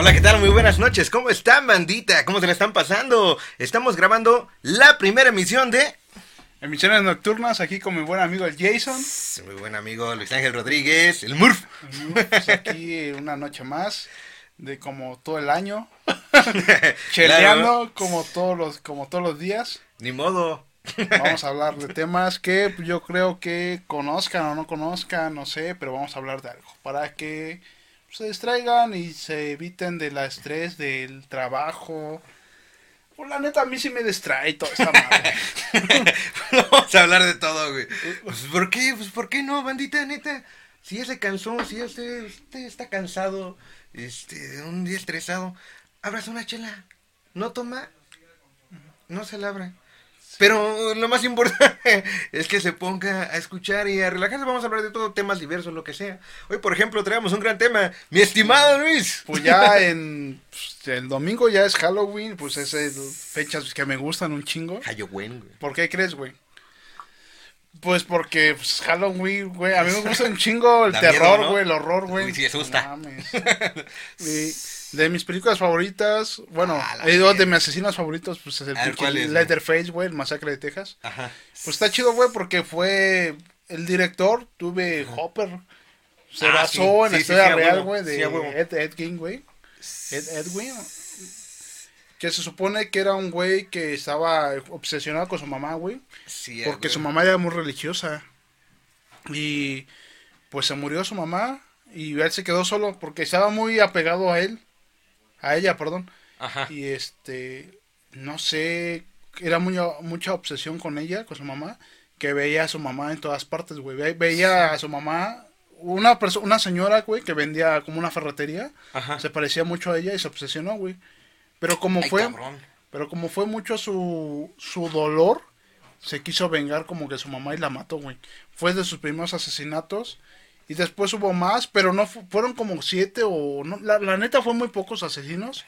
Hola, ¿qué tal? Muy buenas noches. ¿Cómo están, bandita? ¿Cómo se la están pasando? Estamos grabando la primera emisión de... Emisiones nocturnas, aquí con mi buen amigo el Jason. Muy buen amigo Luis Ángel Rodríguez, el Murph. Pues aquí una noche más de como todo el año. Cheleando como todos los como todos los días. Ni modo. Vamos a hablar de temas que yo creo que conozcan o no conozcan, no sé, pero vamos a hablar de algo para que se distraigan y se eviten del estrés del trabajo. Pues la neta a mí sí me distrae toda esta madre. Vamos a hablar de todo, güey. Pues, ¿Por qué? Pues, ¿por qué no, bandita, neta? Si ya se cansó, si ya usted, usted está cansado, este, un día estresado, abras una chela. No toma, no se la abra. Pero lo más importante es que se ponga a escuchar y a relajarse. Vamos a hablar de todo, temas diversos, lo que sea. Hoy, por ejemplo, traemos un gran tema. Mi estimado Luis. Pues ya en pues, el domingo ya es Halloween, pues es el- fechas que me gustan un chingo. Halloween, güey. ¿Por qué crees, güey? Pues porque pues, Halloween, güey, a mí me gusta un chingo el miedo, terror, ¿no? güey, el horror, güey. Sí asusta. No mames. Y de mis películas favoritas, bueno, Ah, de mis asesinos favoritos, pues es el ver, pinche ¿cuál es, güey? El masacre de Texas. Ajá. Pues está chido, güey, porque fue el director, tuve Hopper. Se Ah, basó sí, en la sí, historia sí, real, güey, de. Ed, Ed Gein, güey. Ed, Edwin. Que se supone que era un güey que estaba obsesionado con su mamá, güey. Sí, Porque su mamá era muy religiosa. Y pues se murió su mamá y él se quedó solo porque estaba muy apegado a él. A ella, perdón. Ajá. Y este, no sé, era muy, mucha obsesión con ella, con su mamá, que veía a su mamá en todas partes, güey. Ve- Veía a su mamá, una, una señora, güey, que vendía como una ferretería, Ajá. se parecía mucho a ella y se obsesionó, güey. Pero como Ay, fue, cabrón. pero como fue mucho su, su dolor, se quiso vengar como que su mamá y la mató, güey. Fue de sus primeros asesinatos. Y después hubo más, pero no fu- fueron como siete o... No, la, la neta fue muy pocos asesinos.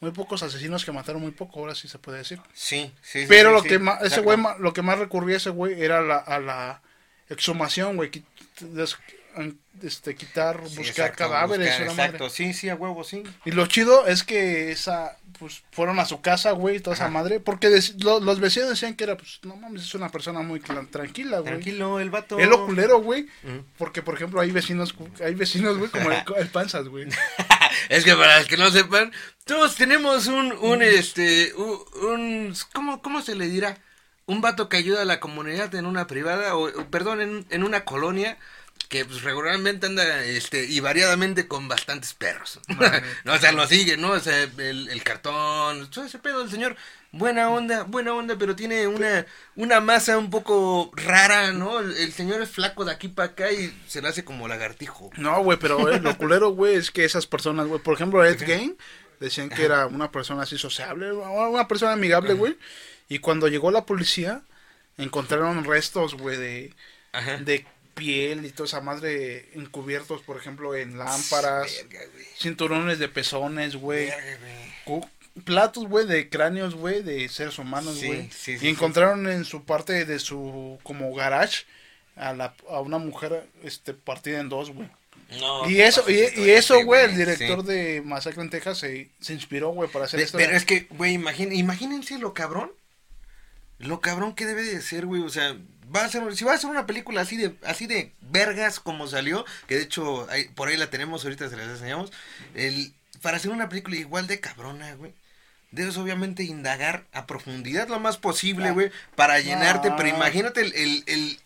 Muy pocos asesinos que mataron muy poco, ahora sí se puede decir. Sí, sí. sí, Pero sí, lo sí. que más, ese güey, lo que más recurría ese güey era la, a la exhumación, güey. Este, quitar, Sí, buscar exacto, cadáveres. buscar, una madre. exacto, sí, sí, a huevo, sí. Y lo chido es que esa, pues, fueron a su casa, güey, toda esa madre. Porque lo- los vecinos decían que era, pues, no mames, es una persona muy tranquila, güey. Tranquilo, el vato. Es lo culero, güey. Porque, por ejemplo, hay vecinos, hay vecinos, güey, como el, el Panzas, güey. es que para los que no sepan, todos tenemos un, un, este, un, un- ¿cómo, ¿cómo se le dirá? Un vato que ayuda a la comunidad en una privada, o, perdón, en, en una colonia, que pues regularmente anda, este, y variadamente con bastantes perros. no, o sea, lo sigue, ¿no? O sea, el, el cartón, todo ese pedo del señor, buena onda, buena onda, pero tiene una, una masa un poco rara, ¿no? El, el señor es flaco de aquí para acá y se le hace como lagartijo. No, güey, pero eh, lo culero, güey, es que esas personas, güey, por ejemplo, Ed Gein, decían que era una persona así sociable, una persona amigable, güey. Y cuando llegó la policía, encontraron restos, güey, de, Ajá. de piel y toda esa madre encubiertos, por ejemplo, en lámparas, Verga, cinturones de pezones, güey. Platos, güey, de cráneos, güey, de seres humanos, güey. sí, sí, y encontraron en su parte de su, como garage, a, la, a una mujer, este, partida en dos, güey. No, Y eso, y, eso, sí, güey, el director de Masacre en Texas se, se inspiró, güey, para hacer esto. Pero es que, güey, imagín- imagínense lo cabrón. Lo cabrón que debe de ser, güey. O sea, va a ser, si va a ser una película así de, así de vergas como salió, que de hecho por ahí la tenemos, ahorita se las enseñamos. El, para hacer una película igual de cabrona, güey. Debes obviamente indagar a profundidad lo más posible, güey, para llenarte, pero imagínate el, el, el-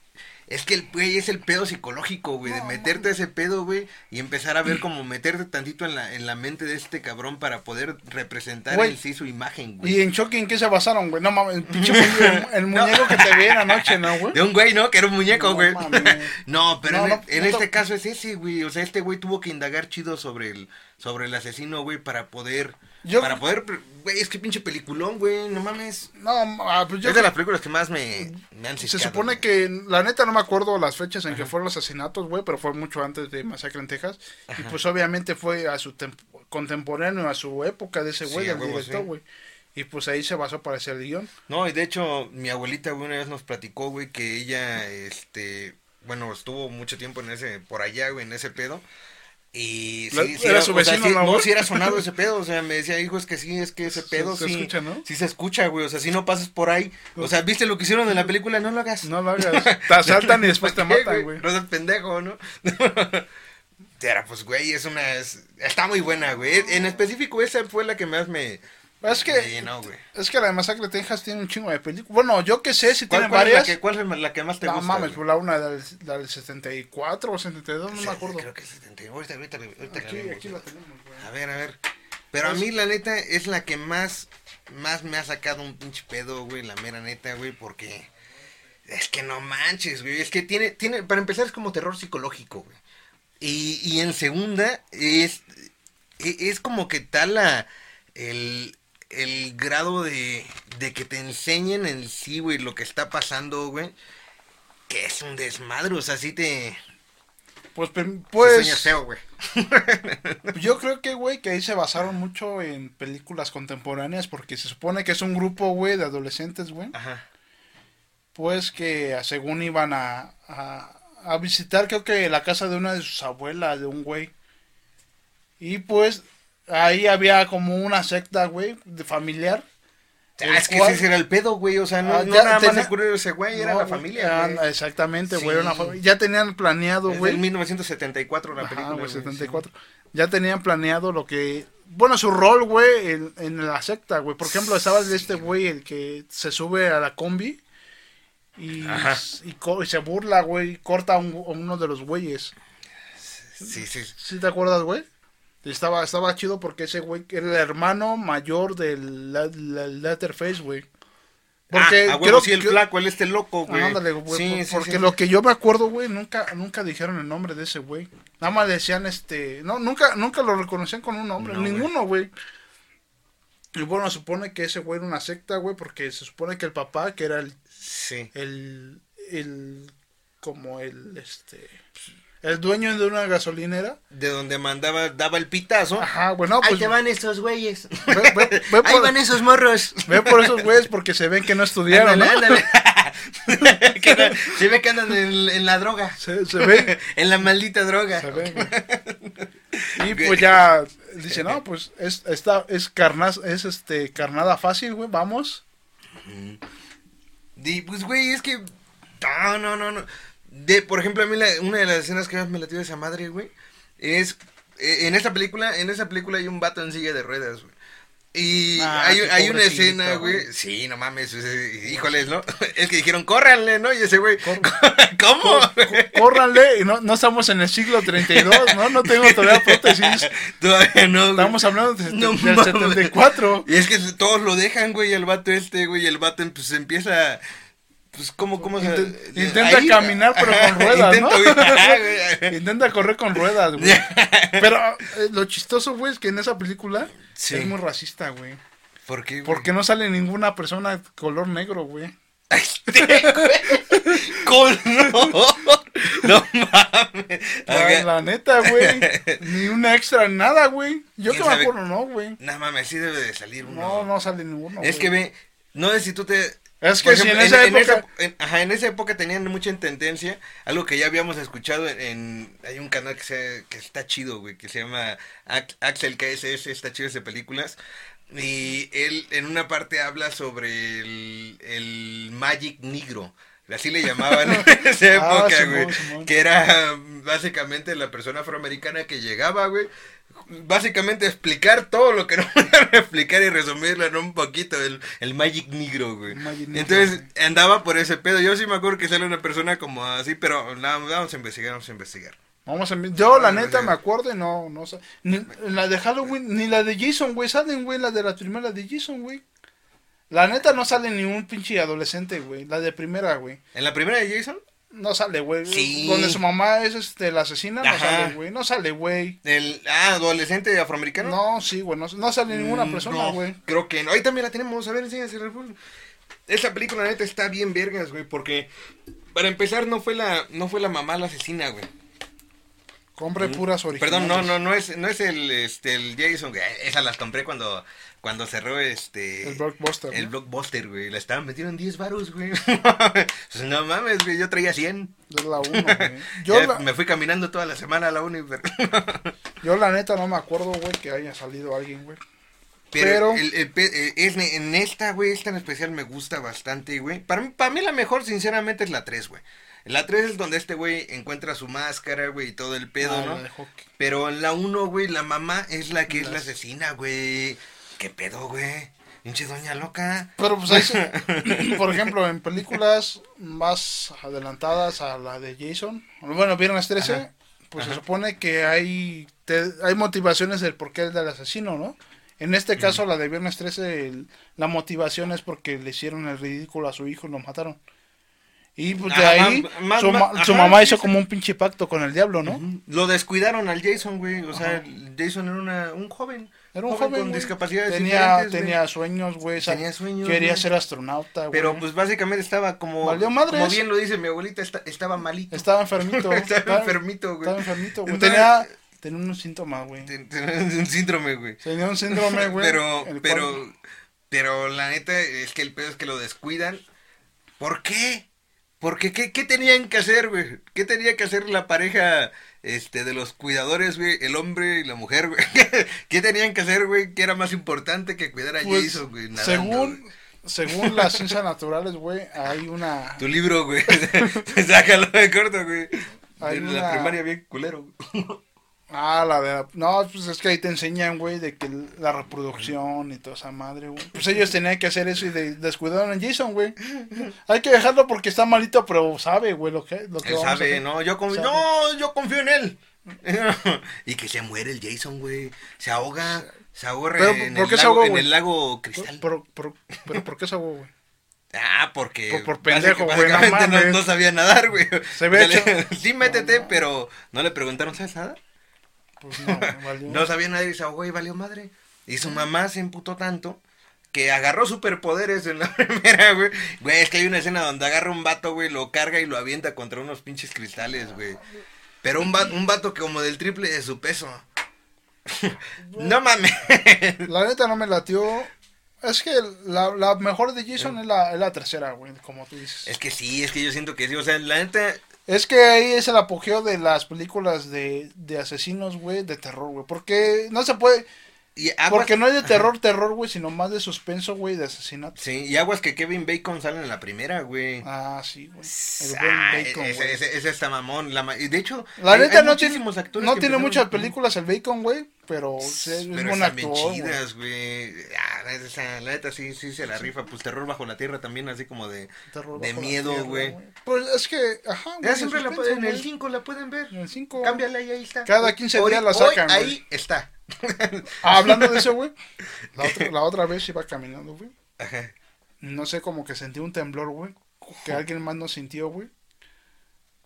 es que el güey es el pedo psicológico, güey, de No, meterte a ese pedo, güey, y empezar a ver como meterte tantito en la, en la mente de este cabrón para poder representar Güey. en sí su imagen, güey. ¿Y en Chucky en qué se basaron, güey? No mames, el pinche muñeco, el, el muñeco que te vi en la noche, ¿no, güey? De un güey, ¿no? Que era un muñeco, No güey. mames. No, pero No, en, no, en no este caso es ese, güey. O sea, este güey tuvo que indagar chido sobre el, sobre el asesino, güey, para poder, Yo- para poder, güey, es que pinche peliculón, güey, no mames. No, ah, pues yo es de las películas que más me, me han Se ciscado, supone güey. que, la neta no me acuerdo las fechas en que fueron los asesinatos, güey, pero fue mucho antes de Masacre en Texas. Y pues obviamente fue a su tem- contemporáneo, a su época de ese güey, Sí, a del huevo, director, sí. güey. Y pues ahí se basó para hacer el guion. No, y de hecho, mi abuelita, güey, una vez nos platicó, güey, que ella, este, bueno, estuvo mucho tiempo en ese, por allá, güey, en ese pedo. Y La- sí, sí era su o sea, vecino, sí- sí era sonado ese pedo, o sea, me decía, hijo, es que sí, es que ese Se- pedo se sí, escucha, ¿no? sí se escucha, güey, o sea, si no pasas por ahí, o sea, ¿viste lo que hicieron en la película? No lo hagas. No lo hagas. Te asaltan y después te ¿Para qué, matan, güey. No seas pendejo, ¿no? Era, pues, güey, es una, es- está muy buena, güey, en específico esa fue la que más me, Es que, llenó, güey. es que la de Masacre de Texas tiene un chingo de películas. Bueno, yo que sé si ¿Cuál, tiene cuál es varias. la que, cuál es la que más te no gusta? mames, güey? pues la una del, la del 74 o 72, no Sí, me acuerdo. Creo que es 71. Ahorita, ahorita, ahorita la Aquí, vemos, aquí la tenemos, güey. A ver, a ver. Pero a mí, la neta, es la que más, más me ha sacado un pinche pedo, güey, la mera neta, güey, porque es que no manches, güey. Es que tiene, tiene, para empezar, es como terror psicológico, güey. Y, y en segunda, es, e- es como que tal la, el, el grado de, de que te enseñen en sí, güey, lo que está pasando, güey. Que es un desmadre, o sea, sí te... Pues, Pues, feo, güey. yo creo que, güey, que ahí se basaron mucho en películas contemporáneas porque se supone que es un grupo, güey, de adolescentes, güey. Ajá. Pues que según iban a, a, a visitar, creo que la casa de una de sus abuelas, de un güey. Y pues ahí había como una secta, güey, de familiar. Ah, es que ese era el pedo, güey. O sea, no, Ah, no nada más tenía- el curioso ese güey, era la familia, güey. Exactamente, güey, una Sí. Ya tenían planeado, güey. del 1974 la Ajá, película. güey, güey, 74. Ya tenían planeado lo que. Bueno, su rol, güey, en, en la secta, güey. Por ejemplo, estaba de este güey, el que se sube a la combi y, y, se burla, güey, y corta a, un- a uno de los güeyes. Sí, sí. ¿Sí te acuerdas, güey? Estaba, estaba chido porque ese güey era el hermano mayor del la- la- Letterface, güey. Porque, ah, a huevo, sí, el flaco, él este loco, güey. Ah, ándale, güey, Sí, por- sí, porque sí. lo que yo me acuerdo, güey, nunca, nunca dijeron el nombre de ese güey. Nada más decían este, no, nunca, nunca lo reconocían con un nombre, No, güey. ninguno, güey. Y bueno, supone que ese güey era una secta, güey, porque se supone que el papá, que era el, Sí. el, el, como el, este, el dueño de una gasolinera. De donde mandaba, daba el pitazo. Ajá, bueno, Ahí pues, te van estos güeyes. ve, ve- ve Ahí van esos morros. ve por esos güeyes porque se ven que no estudiaron, ¿no? Ándale, ándale. Que no- Se ve que andan en, en la droga. Se, se ven, en la maldita droga. Se ven, güey. Y pues ya dice, no, pues es, está, es carnaz, es este carnada fácil, güey, vamos. Di, pues, güey, es que. No, no, no, no. De, por ejemplo, a mí la- una de las escenas que más me latió de esa madre, güey, es. eh, En esa película, en esa película hay un vato en silla de ruedas, güey. Y Ah, hay, hay una escena, güey. Sí, no mames, híjoles, ¿no? Es que dijeron, córranle, ¿no? Y ese güey, ¿cómo? Có- Córranle, y no, no estamos en el siglo 32, ¿no? No tengo todavía prótesis. Todavía no, güey. Estamos hablando de, No del mames. 74. Y es que todos lo dejan, güey, el vato este, güey, y el vato pues empieza, pues, ¿cómo, cómo se...? Inten- intenta ahí- caminar, pero con ruedas, intenta, ¿no? ajá, güey. Intenta correr con ruedas, güey. Pero eh, lo chistoso, güey, es que en esa película Sí. es muy racista, güey. ¿Por qué, güey? Porque no sale ninguna persona color negro, güey. Col, no, mames. La, neta, güey. Ni un extra, nada, güey. Yo que ¿Quién me acuerdo, no, güey. No mames, sí debe de salir uno. No, no sale ninguno. Es güey. que ve, no sé si tú te... Es que si en esa época. en- ajá, en esa época tenían mucha en tendencia, algo que ya habíamos escuchado en, hay un canal que, se, que está chido, güey, que se llama Axel KSS, está chido de películas, y él en una parte habla sobre el, el Magic Negro, así le llamaban en esa Ah, época, güey, que era básicamente la persona afroamericana que llegaba, güey, básicamente explicar todo lo que no podían explicar y resumirlo en un poquito, el, el Magic Negro, güey. Magic Negro, Entonces andaba por ese pedo. Yo sí me acuerdo que sale una persona como así, pero no, vamos a investigar, vamos a investigar. Vamos a Yo, la neta, me acuerdo y no, no sé. Ni, la de Halloween, ni la de Jason, güey. Salen, güey, la de la primera de Jason, güey. La neta no sale ni un pinche adolescente, güey. La de primera, güey. ¿En la primera de Jason? No sale, güey. Sí. Donde su mamá es este, la asesina, no sale, güey. No sale, güey. ¿El ah, adolescente afroamericano? No, sí, güey. No, no sale ninguna Mm, persona, no, güey. Creo que no. Ahí también la tenemos. A ver, enséñasela. pues. Esa película, la neta, está bien vergas, güey. Porque, para empezar, no fue la, no fue la mamá la asesina, güey. Compre puras originales. Perdón, no, no, no es, no es el, este, el Jason, güey. Esas las compré cuando, cuando cerró este... El Blockbuster. El ¿no? Blockbuster, güey. La estaban metiendo en 10 baros, güey. Pues no mames, güey. Yo traía 100. Es la 1, güey. Yo, la, Me fui caminando toda la semana a la uni, pero... yo la neta no me acuerdo, güey, que haya salido alguien, güey. Pero, Pero- el- el pe- eh, es, en esta, güey, esta en especial me gusta bastante, güey. Para mí, para mí la mejor, sinceramente, es la 3, güey. La 3 es donde este güey encuentra su máscara, güey, y todo el pedo, Ah, ¿no? la de hockey. Pero en la 1, güey, la mamá es la que es la Las- asesina, güey. ¿Qué pedo, güey? Pinche doña loca. Pero pues ahí, se- por ejemplo, en películas más adelantadas a la de Jason, bueno, Viernes 13, Ajá. pues se supone que hay, te- hay motivaciones del por qué es del asesino, ¿no? En este caso, la de Viernes 13, el- la motivación es porque le hicieron el ridículo a su hijo y lo mataron. Y pues de ahí, su, más- ma- su ajá, mamá hizo como un pinche pacto con el diablo, ¿no? Lo descuidaron al Jason, güey. O sea, Ajá. Jason era una, un joven. Era un joven, con güey. discapacidades tenía, güey. tenía sueños, güey. Tenía sueños, Quería güey. ser astronauta, güey. Pero pues básicamente estaba como... Valió madres. Como bien lo dice mi abuelita, esta- estaba malito. Estaba enfermito. Estaba enfermito, güey. Estaba enfermito, güey. Entonces- Tenía, tenía unos síntomas, güey. Ten- ten- un síndrome, güey. Tenía un síndrome, güey. Pero, pero, cual- pero la neta es que el pedo es que lo descuidan. ¿Por qué? Porque ¿qué, qué tenían que hacer, güey? ¿Qué tenía que hacer la pareja este de los cuidadores, güey? El hombre y la mujer, güey. ¿Qué tenían que hacer, güey? Que era más importante que cuidar a pues, Jason, güey. nadando, según, güey. según las ciencias naturales, güey, hay una... Tu libro, güey. Sácalo de corto, güey. Hay En una- la primaria bien culero. güey. Ah, la de... No, pues es que ahí te enseñan, güey, de que la reproducción y toda esa madre, güey. Pues ellos tenían que hacer eso y de- descuidaron a Jason, güey. Hay que dejarlo porque está malito, pero sabe, güey, lo que, lo que Él vamos a sabe, hacer. ¿no? Yo Sabe. no, yo confío en él. y que se muere el Jason, güey. Se ahoga, se ahoga Pero, en, ¿por el qué se lago, ahogó, en el lago Cristal. Pero, pero, pero, ¿por qué esa güey? Ah, porque Por- por pendejo, güey, no no, sabía nadar, güey. Se ve O sea, le- hecho- sí, métete, no. pero no le preguntaron, ¿sabes nada? Pues no, valió. No sabía nadar y se ahogó y valió madre. Y su mamá se emputó tanto que agarró superpoderes en la primera, güey. Güey, es que hay una escena donde agarra un vato, güey, lo carga y lo avienta contra unos pinches cristales, güey. Pero un vato, un vato que como del triple de su peso. no mames. La neta no me latió. Es que la, la mejor de Jason es la, es la tercera, güey, como tú dices. Es que sí, es que yo siento que sí. O sea, la neta, Es que ahí es el apogeo de las películas de, de asesinos, güey, de terror, güey. Porque no se puede... y aguas, Porque no es de terror, terror, güey, sino más de suspenso, güey, de asesinato. Sí, y aguas que Kevin Bacon sale en la primera, güey. Ah, sí, güey. El Ah, Bacon, ese, güey. ese, ese está mamón. La de hecho, La hay- neta hay no tiene, actores no tiene muchas películas el Bacon, güey, pero es Pero buen están bien actor, güey. chidas, güey. Ah, esa, la neta sí, sí se la rifa. Pues terror bajo la tierra también, así como de, Terror de miedo, güey. Pues es que, ajá, güey, Ya siempre la pueden, en el güey. 5 la pueden ver. En el 5. Cámbiala y ahí está. Cada 15 Hoy- días la sacan, ahí está. Ah, hablando de eso, güey. La otra, la otra vez iba caminando, güey. Ajá. No sé, como que sentí un temblor, güey. Que alguien más no sintió, güey.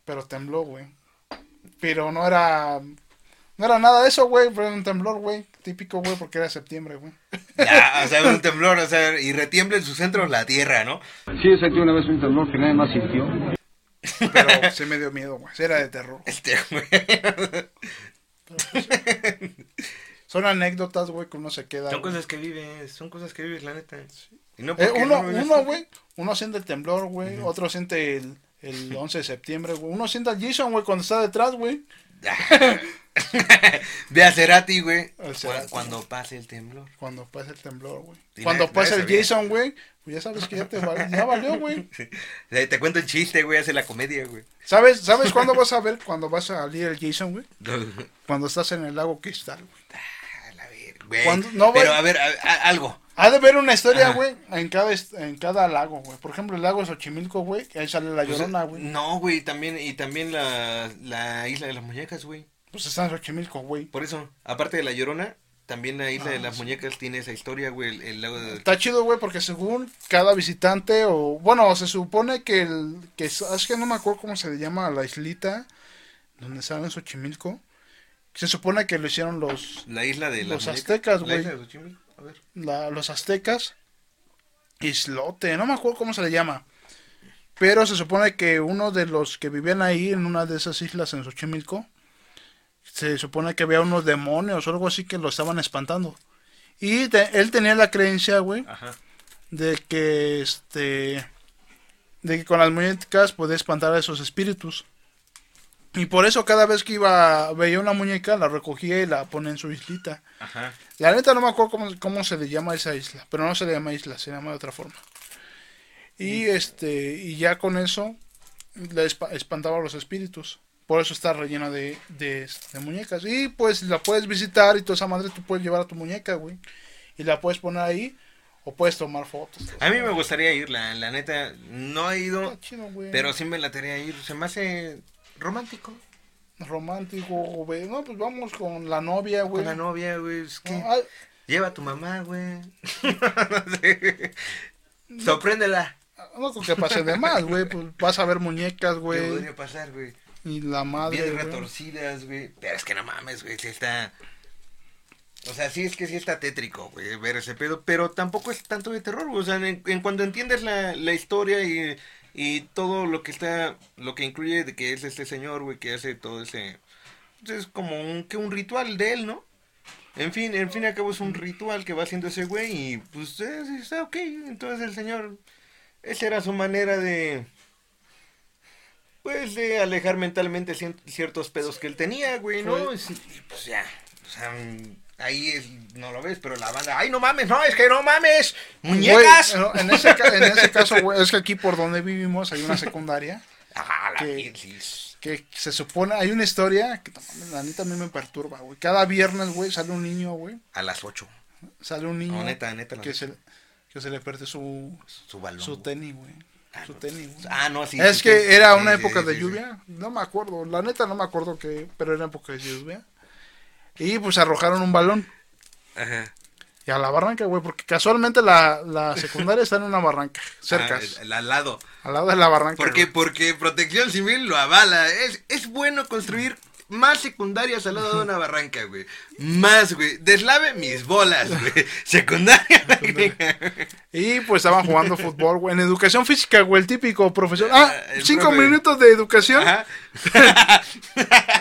Pero tembló, güey. Pero no era. No era nada de eso, güey. Fue un temblor, güey. Típico, güey, porque era septiembre, güey. Ya, o sea, un temblor, o sea, y retiembla en su centro la tierra, ¿no? Sí, sentí una vez un temblor que nadie más sintió. Pero sí me dio miedo, güey. Era de terror. Este, güey. Son anécdotas, güey, que uno se queda. Son cosas que vives, son cosas que vives, la neta. Y no Eh, uno, no uno, güey. Uno siente el temblor, güey. Otro siente el, el 11 de septiembre, güey. Uno siente al Jason, güey, cuando está detrás, güey. Ve a Cerati, güey. Cuando pase el temblor. Cuando pasa el temblor, güey. Sí, Cuando nadie el. Jason, güey, pues ya sabes que ya te val- ya valió, güey. Te cuento el chiste, güey, hace la comedia, güey. ¿Sabes, ¿Sabes cuándo vas a ver cuando vas a salir el Jason, güey? Cuando estás en el lago Cristal, güey. A la ver, güey. Cuando- no, Pero a ver, a- a- algo. Ha de haber una historia, güey, en cada, en cada lago, güey. Por ejemplo, el lago de Xochimilco, güey, ahí sale la Pues, llorona, güey. No, güey, también, y también la, la isla de las muñecas, güey. Pues está en Xochimilco, güey. Por eso, aparte de la llorona, también la isla Ah, de las sí. muñecas tiene esa historia, güey, el, el lago de... Está chido, güey, porque según cada visitante, o bueno, se supone que el. que es, que no me acuerdo cómo se le llama la islita donde sale en Xochimilco. Se supone que lo hicieron los, La isla de las Los aztecas, La güey. isla de Xochimilco, a ver. la- los aztecas. Islote, no me acuerdo cómo se le llama. Pero se supone que uno de los que vivían ahí en una de esas islas en Xochimilco se supone que había unos demonios o algo así que lo estaban espantando. Y te- él tenía la creencia, güey, de que este de que con las muñecas podía espantar a esos espíritus. Y por eso cada vez que iba veía una muñeca la recogía y la pone en su islita. Ajá. La neta no me acuerdo cómo, cómo se le llama esa isla, pero no se le llama isla, se llama de otra forma. Y este y ya con eso le espa- espantaba a los espíritus. Por eso está rellena de, de, de muñecas. Y pues la puedes visitar y toda esa madre tú puedes llevar a tu muñeca, güey. Y la puedes poner ahí o puedes tomar fotos. A mí me gustaría ir, la, la neta, no he ido, Está chido, güey. pero sí me la tarea ir. Se me hace romántico. Romántico, güey. No, pues vamos con la novia, güey. Con la novia, güey. Es que No, lleva a tu mamá, güey. no sé. Sorpréndela. no creo que pase de más, güey. Pues vas a ver muñecas, ¿Qué güey. podría pasar, güey? Y la madre. Bien retorcidas, güey. Pero es que no mames, güey. Sí está. O sea, sí es que sí está tétrico, güey, ver ese pedo. Pero tampoco es tanto de terror, güey. O sea, en, en cuando entiendes la, la historia y, y todo lo que está. Lo que incluye de que es este señor, güey, que hace todo ese. pues, Es como un, que un ritual de él, ¿no? En fin, en fin y al cabo es un ritual que va haciendo ese güey y pues eh, está ok. Entonces el señor, esa era su manera de, pues de alejar mentalmente ciertos pedos que él tenía, güey, ¿no? Y pues ya, o sea, ahí es, no lo ves, pero la banda, ay, no mames, no, es que no mames, muñecas. Güey, en, ese, en ese caso, güey, es que aquí por donde vivimos hay una secundaria Ah, la que- se supone, hay una historia que la neta a mí me perturba, güey. Cada viernes, güey, sale un niño, güey, A las ocho, sale un niño no, neta, neta, que, se, que se le perdió su, su balón. su tenis, güey. Ah, Su tenis, güey. Ah, no, sí. es sí, que sí, era sí, una época de lluvia, no me acuerdo, la neta no me acuerdo que, pero era época de lluvia. Y pues arrojaron un balón. Ajá. Y a la barranca, güey, porque casualmente la, la secundaria está en una barranca, cerca, Ah, el- al lado. al lado de la barranca. Porque, porque Protección Civil lo avala. Es, es bueno construir más secundarias al lado de una barranca, güey. Más, güey. Deslave mis bolas, güey. Secundaria. Y pues estaban jugando fútbol, güey, en educación física, güey, el típico profesor. Ah, Ah, el cinco profe. minutos de educación,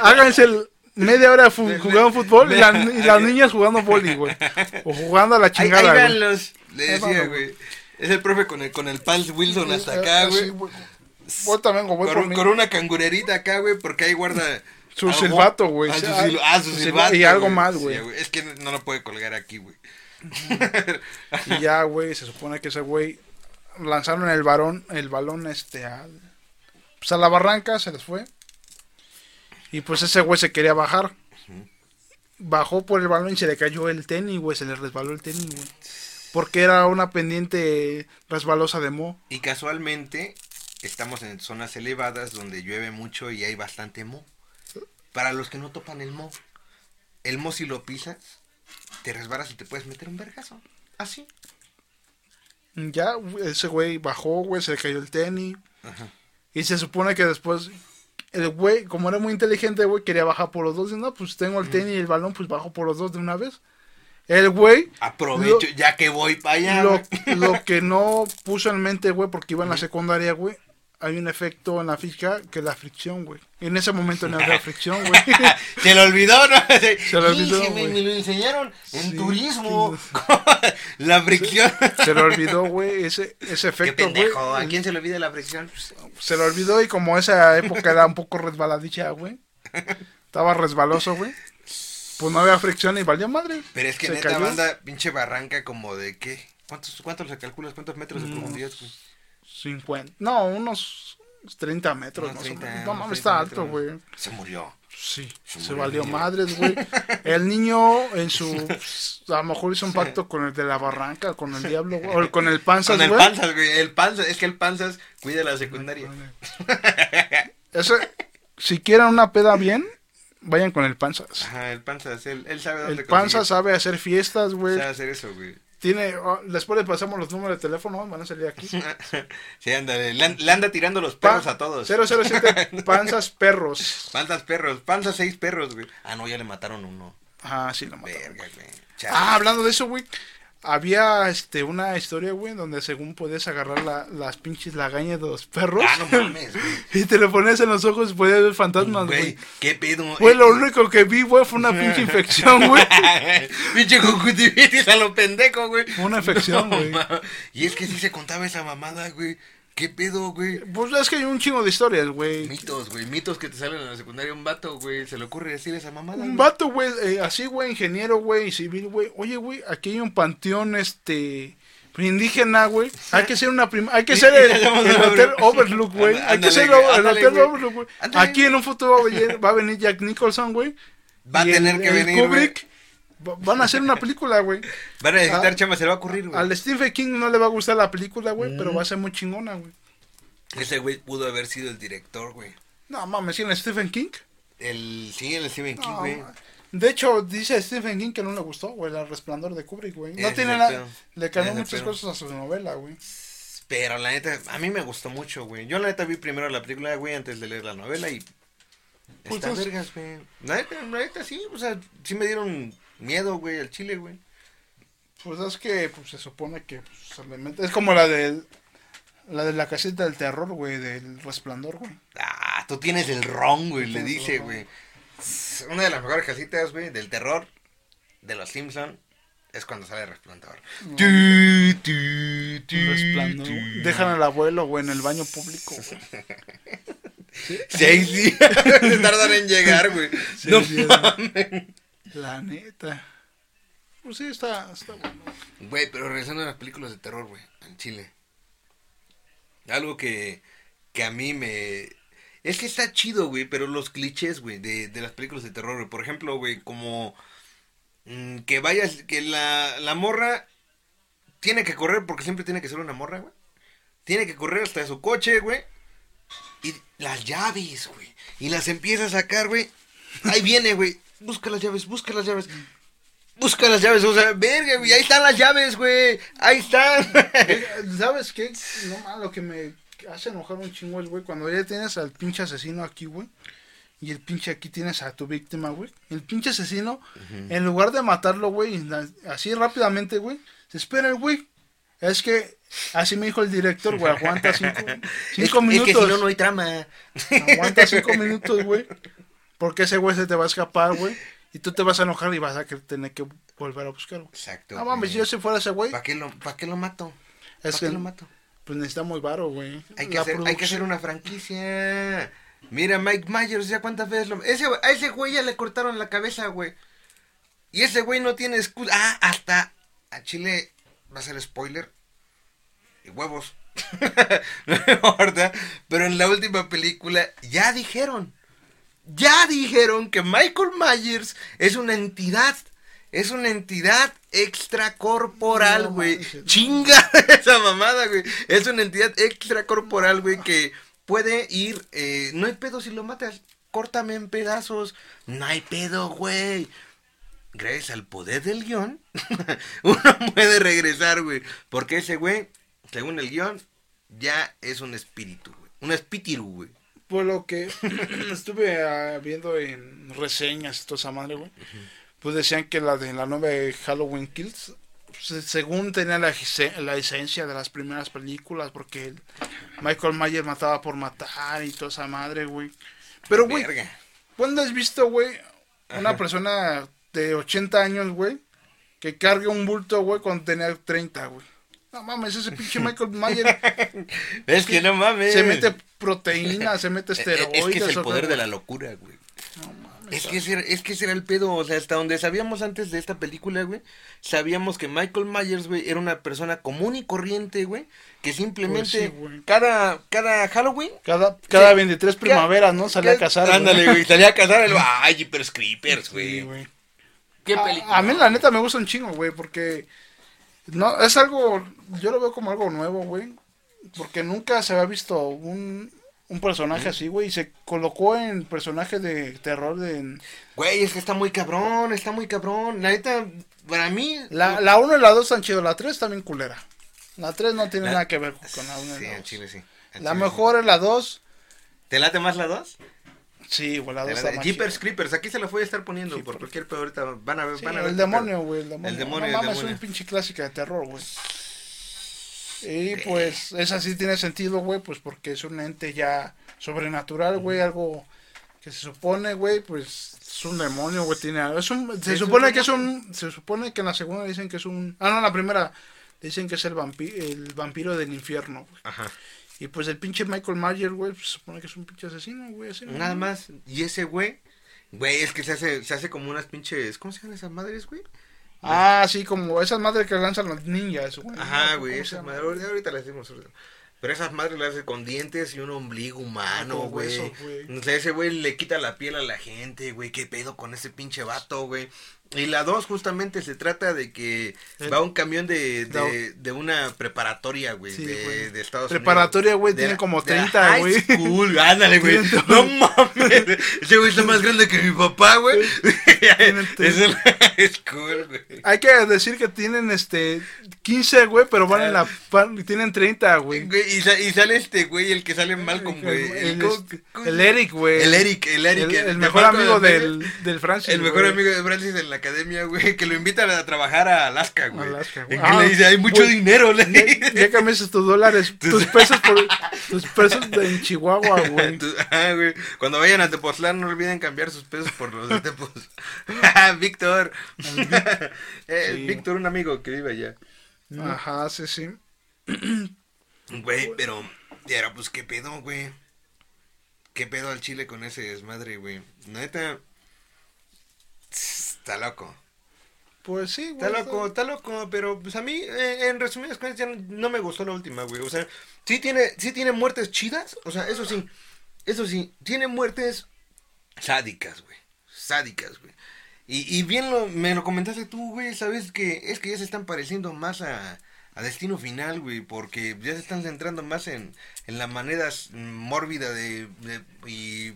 háganse el media hora jugando fútbol y, me- la- y las niñas jugando boli, güey. O jugando a la Ahí, chingada, ahí güey. véanlos. Le Ahí decía, güey. Es el profe con el, con el Pals Wilson hasta acá, Eh, güey. Voy también, güey, voy Con, con una cangurerita acá, güey, porque ahí guarda... Su algo- silbato, güey. Ah, su, ah, sil- ah, su su silbato. silba- y algo más, güey. Sí, es que no lo puede colgar aquí, güey. Y ya, güey, se supone que ese güey lanzaron el varón, el balón este al, pues a la barranca, se les fue. Y pues ese güey se quería bajar. Bajó por el balón y se le cayó el tenis, güey, se le resbaló el tenis, güey. Porque era una pendiente resbalosa de mo. Y casualmente estamos en zonas elevadas donde llueve mucho y hay bastante mo. Para los que no topan el mo, el mo si lo pisas, te resbalas y te puedes meter un vergazo. Así. Ya, ese güey bajó, güey, se le cayó el tenis. Ajá. Y se supone que después, el güey, como era muy inteligente, güey, quería bajar por los dos. Y no, pues tengo el tenis y el balón, pues bajo por los dos de una vez. El güey, Aprovecho, Lo- ya que voy para allá. lo, lo que no puso en mente, güey, porque iba en la secundaria, güey, hay un efecto en la física que es la fricción, güey. En ese momento no había fricción, güey. Se le olvidó, ¿no? Se le olvidó, me, güey. me lo enseñaron en Sí. turismo. la fricción. se le olvidó, güey, ese, ese Qué efecto, güey. pendejo. ¿A quién se le olvida la fricción? Se le olvidó y como esa época era un poco resbaladicha, güey. Estaba resbaloso, güey. Pues no había fricción y valió madre. Pero es que Se neta cayó. banda, pinche barranca como de qué? ¿Cuántos, cuántos le calculas? ¿Cuántos metros Mm, de profundidad? güey? 50. No, unos 30 metros. Unos más o 30, menos. No mames, 30 está alto, güey. Se murió. Sí, Se valió niño. madres, güey. El niño en su. A lo mejor hizo un pacto con el de la barranca, con el diablo, güey. O con el panzas, Con el güey. panzas, güey. El panzas, es que el panzas cuida la secundaria. Ese, si quieren una peda bien, vayan con el panzas. Ajá, el panzas, él, él sabe dónde El panzas sabe hacer fiestas, güey. Sabe hacer eso, güey. Tiene. oh, después le pasamos los números de teléfono, van a salir aquí. sí, ándale. Le, an- le anda tirando los Pa- perros a todos. 007 Panzas Perros. Panzas perros, panzas seis perros, güey. Ah, no, ya le mataron uno. Ah, sí, lo mataron. Verga, güey. Ah, hablando de eso, güey. Había este una historia, güey, donde según podías agarrar la- las pinches lagañas de los perros Ah, no mames, güey. y te lo ponías en los ojos y podías ver fantasmas, Güey, güey. qué pedo. Fue Eh, lo único que vi, güey, fue una pinche infección, güey. Pinche conjuntivitis a lo pendejo, güey. Una infección, güey. y es que sí se contaba esa mamada, güey. ¿Qué pedo, güey? Pues es que hay un chingo de historias, güey. Mitos, güey. Mitos que te salen en la secundaria. Un vato, güey. Se le ocurre decir esa mamada. Un güey. vato, güey, eh, así, güey, ingeniero, güey, civil, güey. Oye, güey, aquí hay un panteón, este, indígena, güey. Hay que ser una prima, hay que ser el, el hotel. Overlook, güey. Hay que ser el hotel. Overlook, güey. Aquí en un futuro va a venir, Jack Nicholson, güey. Va a tener que venir. Kubrick. Va- Van a hacer una película, güey. Van a necesitar Ah, chamba, se le va a ocurrir, güey. Al Stephen King no le va a gustar la película, güey, pero va a ser muy chingona, güey. Ese güey pudo haber sido el director, güey. No mames, ¿sí en Stephen King? El, sí, el Stephen King, güey. de hecho, dice Stephen King que no le gustó, güey, el resplandor de Kubrick, güey. No es tiene el nada. Le cambió el muchas cosas a su novela, güey. Pero la neta, a mí me gustó mucho, güey. Yo la neta vi primero la película, güey, antes de leer la novela y... Pues Está vergas, güey. La neta, la neta, sí, o sea, sí me dieron miedo, güey, al chile, güey. Pues es que pues, se supone que pues, es como la del la de la casita del terror, güey, del resplandor, güey. Ah, tú tienes el ron, güey, le dice, güey. Una de las mejores casitas, güey, del terror de los Simpson es cuando sale Resplandor. Resplandor. Dejan al abuelo, güey, en el baño público, güey. Seis días tardan en llegar, güey. No mames. La neta. Pues sí, está, está bueno. Güey, pero regresando a las películas de terror, güey, en Chile. Algo que, que a mí me... Es que está chido, güey, pero los clichés, güey, de, de las películas de terror, güey. Por ejemplo, güey, como mm, que vayas, que la, la morra tiene que correr porque siempre tiene que ser una morra, güey. Tiene que correr hasta su coche, güey. Y las llaves, güey. Y las empieza a sacar, güey. Ahí viene, güey. Busca las llaves, busca las llaves. Busca las llaves, o sea, verga, güey. Ahí están las llaves, güey. Ahí están. ¿Sabes qué? No mames, lo que me hace enojar un chingo es, güey, cuando ya tienes al pinche asesino aquí, güey. Y el pinche aquí tienes a tu víctima, güey. El pinche asesino, en lugar de matarlo, güey, así rápidamente, güey, se espera el güey. Es que, así me dijo el director, güey, aguanta cinco, cinco es, minutos. Es que si no, no hay trama. Aguanta cinco minutos, güey. Porque ese güey se te va a escapar, güey. Y tú te vas a enojar y vas a tener que volver a buscar, güey. Exacto. No mames, güey. yo si fuera ese güey, ¿Para qué, lo, ¿Para qué lo mato? ¿Para es qué que lo mato? pues necesitamos varo, güey. Hay que, hacer, hay que hacer una franquicia. Mira, Mike Myers, ya cuántas veces lo... Ese, a ese güey ya le cortaron la cabeza, güey. Y ese güey no tiene escudo. Ah, hasta a Chile va a ser spoiler. Y huevos. no me importa. Pero en la última película ya dijeron. Ya dijeron que Michael Myers es una entidad. Es una entidad extracorporal, güey. no. Chinga esa mamada, güey. Es una entidad extracorporal, güey, que puede ir. eh, no hay pedo si lo matas. Córtame en pedazos. No hay pedo, güey. Gracias al poder del guion, uno puede regresar, güey. Porque ese güey, según el guion, ya es un espíritu, güey. Un espíritu, güey. Por lo que estuve ah, viendo en reseñas y toda esa madre, güey. Pues decían que la de la nueva de Halloween Kills, pues, según tenía la, la esencia de las primeras películas, porque el Michael Myers mataba por matar y toda esa madre, güey. Pero, güey. ¿cuándo has visto, güey, una persona de 80 años, güey, que cargue un bulto, güey, cuando tenía 30, güey? No mames, ese pinche Michael Myers Es que no mames. se mete proteína, se mete esteroides. Es que es el poder de la locura, güey. No mames, Es que, ese, era- es que ese era el pedo, o sea, hasta donde sabíamos antes de esta película, güey, sabíamos que Michael Myers, güey, era una persona común y corriente, güey, que simplemente Pues sí, güey. cada, cada Halloween... Cada, cada Sí. 23 primaveras, ¿no? Salía a cazar. güey. Ándale, güey, salía a cazar el... Ay, pero Creepers, Sí, güey. güey. Qué A- película. A, mí la neta me gusta un chingo, güey, porque no es algo, yo lo veo como algo nuevo, güey, porque nunca se había visto un, un personaje así, güey, y se colocó en personaje de terror de Güey, es que está muy cabrón, está muy cabrón. La neta, para mí... la la 1 y la 2 están chido, la 3 también culera. La 3 no tiene La- nada que ver con la 1 y Sí, la en 2. Chile sí. en La Chile sí. mejor es la 2. ¿Te late más la 2? Sí, güey, la De dos la está de más Jeepers. Creepers, aquí se la voy a estar poniendo por cualquier pedo ahorita van a ver, Sí, van a ver. el demonio, güey, el demonio. El demonio, no el demonio. es un pinche clásica de terror, güey. Y pues, esa sí tiene sentido, güey, pues porque es un ente ya sobrenatural, güey, algo que se supone, güey, pues es un demonio, güey, tiene es un se supone que es un se supone que en la segunda dicen que es un ah no, en la primera dicen que es el vampiro el vampiro del infierno, güey. Ajá. Y pues el pinche Michael Myers, güey, pues, se supone que es un pinche asesino, güey, así. Nada más. Y ese güey, güey, es que se hace, se hace como unas pinches, ¿cómo se llaman esas madres, güey? Ah, sí, como esas madres que lanzan los ninjas, güey. Ajá, güey, ¿Cómo se esas madres, ahorita- las decimos. ahorita. Pero esas madres las hace con dientes y un ombligo humano, güey. O sea, ese güey le quita la piel a la gente, güey. ¿Qué pedo con ese pinche vato, güey? Y la dos justamente se trata de que El- va un camión de, de, de una preparatoria, güey, Sí, de, güey. de Estados Preparatoria, Unidos. güey, De tiene como de la 30, high güey. school, ándale, güey. No mames. Ese güey está más grande que mi papá, güey. es el high school, güey. Hay que decir que tienen este 15, güey, pero van en la van- tienen 30, güey. Güey, y, sa- y sale este güey, el que sale en Malcolm, güey. El, El, el, este, co- el Eric, güey. El Eric, el Eric. El, el mejor amigo el del, del Francis. El mejor güey. amigo de Francis en la academia, güey, que lo invitan a trabajar a Alaska, güey. Alaska, güey. que Ah, le dice, hay mucho güey, dinero, le dice. cambiaste tus dólares, tus pesos por tus pesos de en Chihuahua, güey. Ah, güey. Cuando vayan a Tepoztlán, no olviden cambiar sus pesos por los de Tepos. Víctor. Eh, Sí. Víctor, un amigo que vive allá. Ajá, sí, sí. Güey, pero, pero pues qué pedo, güey. ¿Qué pedo al chile con ese desmadre, güey? Neta. Está loco. Pues sí, güey. Está loco, está loco, pero pues a mí, eh, en resumidas cuentas, ya no, no me gustó la última, güey. O sea, sí tiene, sí tiene muertes chidas, o sea, eso sí, eso sí, tiene muertes sádicas, güey. Sádicas, güey. Y, y bien lo, me lo comentaste tú, güey, sabes que es que ya se están pareciendo más a, a Destino Final, güey, porque ya se están centrando más en, en la manera mórbida de, de- y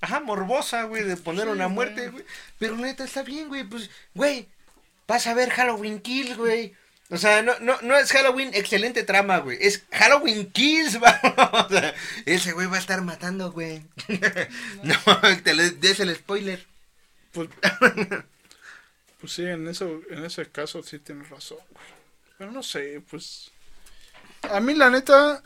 Ajá, morbosa, güey, de poner Sí, una güey. muerte, güey. Pero neta, está bien, güey. Pues, güey, vas a ver Halloween Kills, güey. O sea, no, no, no es Halloween excelente trama, güey. Es Halloween Kills, vamos. O sea, ese güey va a estar matando, güey. no, te le des el spoiler. Pues, pues sí, en, eso, en ese caso sí tienes razón, güey. Pero no sé, pues... A mí la neta,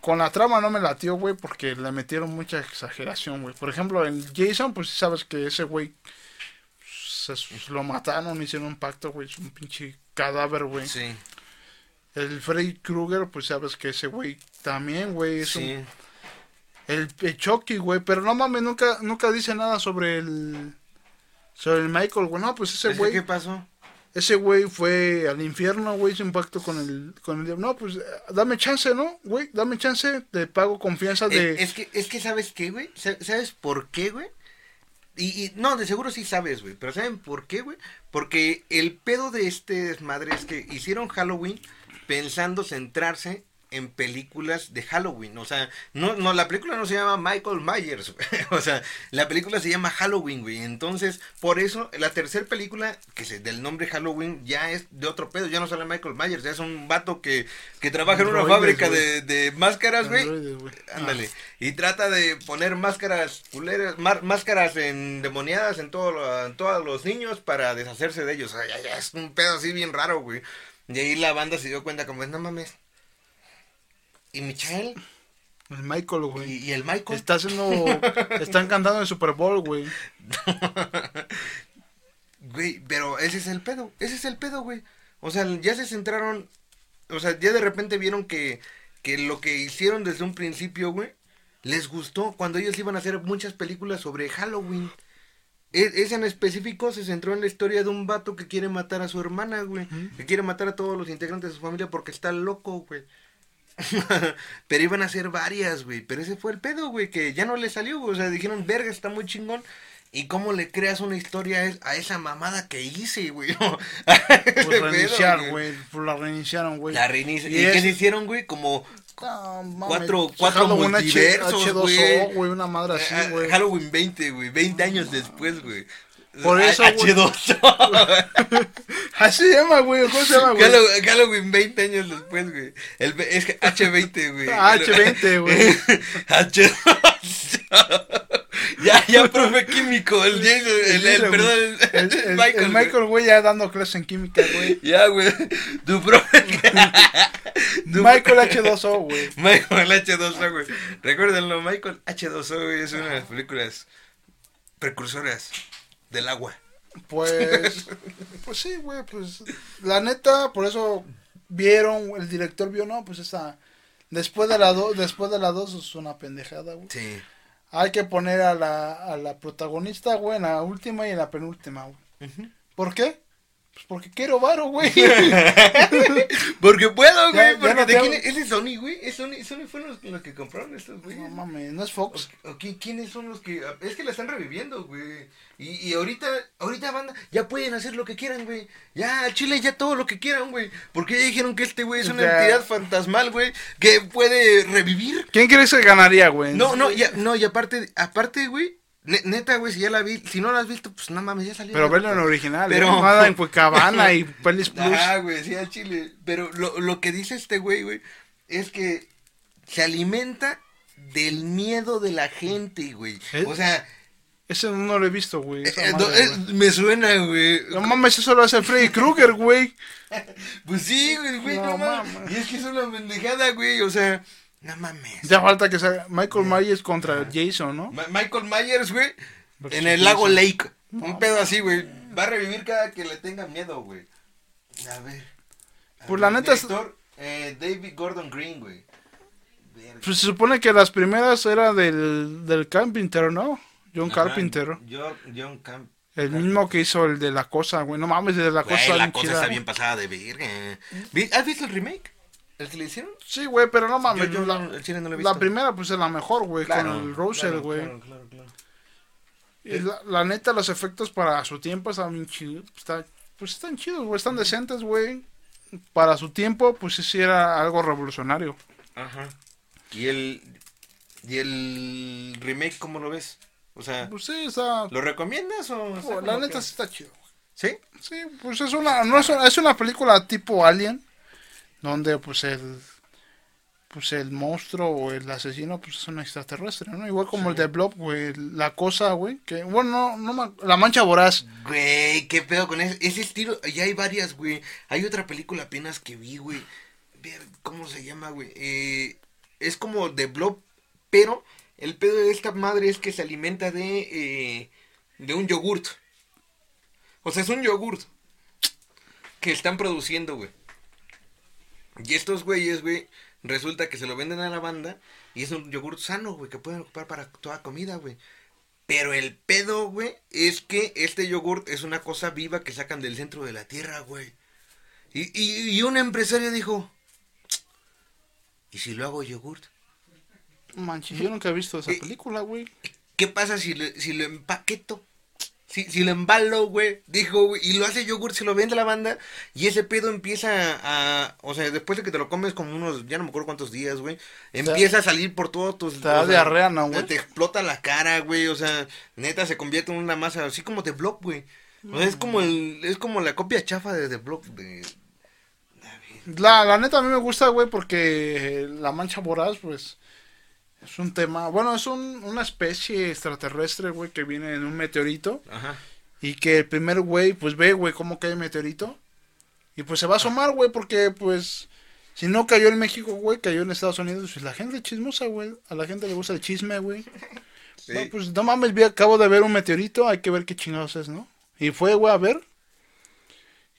con la trama no me latió, güey, porque le metieron mucha exageración, güey. Por ejemplo, en Jason, pues sí sabes que ese güey se, lo mataron, hicieron un pacto, güey, es un pinche cadáver, güey. Sí, El Freddy Krueger, pues sabes que ese güey también, güey, es sí. un... El, el Chucky, güey, pero no mames, nunca, nunca dice nada sobre el... Sobre el Michael, güey, no, pues ese güey... ¿Qué pasó? Ese güey fue al infierno, güey, un pacto con el, con el diablo. No, pues dame chance, ¿no? Güey, dame chance, te pago confianza de... Es, es que, es que, ¿sabes qué, güey? Sa- ¿Sabes por qué, güey? Y, y no, de seguro sí sabes, güey. Pero ¿saben por qué, güey? Porque el pedo de este desmadre es que hicieron Halloween pensando centrarse en películas de Halloween. O sea, no, no, la película no se llama Michael Myers. O sea, la película se llama Halloween, güey. Entonces, por eso, la tercera película, que es del nombre Halloween, ya es de otro pedo. Ya no sale Michael Myers, ya es un vato que, que trabaja en una fábrica de, de máscaras, güey. Ándale. Y trata de poner máscaras culeras, mar- máscaras endemoniadas en, todo en todos los niños para deshacerse de ellos. O sea, ya, ya es un pedo así bien raro, güey. Y ahí la banda se dio cuenta como, no mames. ¿Y Michael? El Michael, ¿Y, güey. y el Michael? Está haciendo... Están cantando en el Super Bowl, güey. Güey, pero ese es el pedo, ese es el pedo, güey. O sea, ya se centraron, o sea, ya de repente vieron que, que lo que hicieron desde un principio, güey, les gustó cuando ellos iban a hacer muchas películas sobre Halloween. E- ese en específico se centró en la historia de un vato que quiere matar a su hermana, güey. Que quiere matar a todos los integrantes de su familia porque está loco, güey. pero iban a hacer varias, güey. Pero ese fue el pedo, güey, que ya no le salió, güey. O sea, dijeron, verga, está muy chingón. ¿Y cómo le creas una historia a es- a esa mamada que hice, güey? Ese Pues reiniciar, güey. Pues la reiniciaron, güey. La reinicia. ¿Y, Y qué se hicieron, güey? Como No. Cuatro- cuatro Halloween multiversos, H2O, güey. Una madre así, Ah, güey. Halloween 20, güey. 20 años después, güey. Por eso, Ah, güey. H2. Así se llama, güey. ¿Cómo se llama, güey? Hallow- Halloween 20 años después, güey. El, es que H20, güey. Ah, H20, güey. H2. Ya, ya, profe químico, el el, el, Dice, perdón, el, El, el- el Michael, Michael, güey. ya dando clases en química, güey. Ya, güey. Tu profe. Michael H2O, güey. Michael H2O, güey. Recuérdenlo, Michael H2O, güey, es una de las películas precursoras del agua. Pues, pues sí, güey, pues la neta, por eso vieron, el director vio, no, pues esa, después de la dos, después de la dos es una pendejada, güey. Sí. Hay que poner a la, a la protagonista, güey, en la última y en la penúltima, güey. ¿Por qué? Pues porque quiero varo, güey. Porque puedo, güey. Porque no de tengo- quién es, es de Sony, güey. Es Sony, Sony fueron los, los que compraron estos, güey. No mames, no es Fox. ¿O qui- ¿Quiénes son los que.? Es que la están reviviendo, güey. Y, y ahorita, ahorita, banda, ya pueden hacer lo que quieran, güey. Ya, al Chile, ya todo lo que quieran, güey. Porque ya dijeron que este güey es una entidad fantasmal, güey. Que puede revivir. ¿Quién crees que ganaría, güey? No, no, ya, no, y aparte, aparte, güey. Ne- Neta, güey, si ya la vi, si no la has visto, pues no mames, ya salió. Pero verlo en original, Pero- pero nada en Cuicabana y Pelis Plus. Ah, güey, sí, al chile. Pero lo, lo que dice este güey, güey, es que se alimenta del miedo de la gente, güey. ¿Eh? O sea, Ese no lo he visto, güey. eh, no, eh, güey. me suena, güey. No mames, eso lo hace Freddy Krueger, güey. Pues sí, güey, güey, no, No mames. mames. Y es que es una pendejada, güey, o sea, no mames. Ya falta que sea Michael Myers contra Jason, ¿no? Ma- Michael Myers, güey, en el lago. Lake. Un pedo así, güey. Va a revivir cada que le tenga miedo, güey. A ver. A Pues ver, la neta es- director, eh, David Gordon Green, güey. Pues se supone que las primeras era del, del Carpenter, ¿no? John Ajá, Carpenter. John, John Camp. El mismo que hizo el de la cosa, güey. No mames, el de la cosa. Güey, la cosa chida. está bien pasada de verga. ¿Has visto el remake? ¿El que le hicieron? Sí, güey, pero no mames. Yo- yo la, no, el chile no lo he visto. la primera, pues es la mejor, güey. Claro, con el claro, güey. claro, claro, claro. Y la, la neta, los efectos para su tiempo están bien chidos. Está, pues están chidos, güey. Están decentes, güey. Para su tiempo, pues sí, era algo revolucionario. Ajá. ¿Y el, ¿Y el remake cómo lo ves? O sea, Pues sí, está. ¿lo recomiendas o...? está la como neta que- sí está chido. güey. ¿Sí? Sí, pues es una, no es, una- es una película tipo Alien, donde pues el, pues el monstruo o el asesino pues es un extraterrestre, ¿no? Igual como el de Blob, güey, la cosa, güey, que, bueno, no, no la mancha voraz. Güey, qué pedo con ese, ese estilo. Ya hay varias, güey. Hay otra película apenas que vi, güey. Ver, ¿Cómo se llama, güey? Eh, es como de Blob, pero el pedo de esta madre es que se alimenta de, eh, de un yogurt. O sea, es un yogurt que están produciendo, güey. Y estos güeyes, güey, resulta que se lo venden a la banda y es un yogurt sano, güey, que pueden ocupar para toda comida, güey. Pero el pedo, güey, es que este yogurt es una cosa viva que sacan del centro de la tierra, güey. Y, y, y un empresario dijo, ¿y si lo hago yogurt? Manches, yo nunca he visto esa película, güey. ¿Qué pasa si, si lo empaqueto? Si, si lo embalo, güey, dijo, güey, y lo hace yogurt, se lo vende a la banda, y ese pedo empieza a, o sea, después de que te lo comes como unos, ya no me acuerdo cuántos días, güey, empieza a salir por todos tus... Te da diarrea, ¿no, güey? Te explota la cara, güey, o sea, neta se convierte en una masa, así como de Blob, güey. O sea, es como el, es como la copia chafa de The Blob, de... La, la neta a mí me gusta, güey, porque la mancha voraz, pues, es un tema, bueno, es un, una especie extraterrestre, güey, que viene en un meteorito. Ajá. Y que el primer güey, pues ve, güey, cómo cae el meteorito. Y pues se va a asomar, güey, porque pues si no cayó en México, güey, cayó en Estados Unidos. Pues la gente es chismosa, güey. A la gente le gusta el chisme, güey. Sí. Pues no mames, vi, acabo de ver un meteorito, hay que ver qué chingados es, ¿no? Y fue, güey, a ver.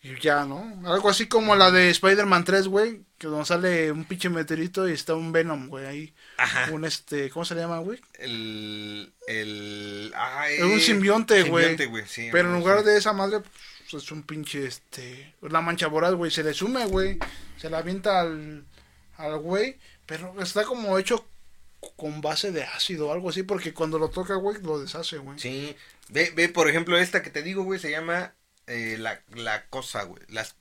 Y ya, ¿no? Algo así como la de Spider-Man 3, güey, que donde sale un pinche meteorito y está un Venom, güey, ahí. Ajá. Un este, ¿cómo se llama, güey? El, el, ah, Es un simbionte, güey. simbionte, güey, sí, Pero en lugar sí. de esa madre, pues es un pinche, este, la mancha voraz, güey, se le sume, güey. Se la avienta al, al güey, pero está como hecho con base de ácido o algo así, porque cuando lo toca, güey, lo deshace, güey. Sí, ve, ve, por ejemplo, esta que te digo, güey, se llama eh, la, la cosa, güey, las,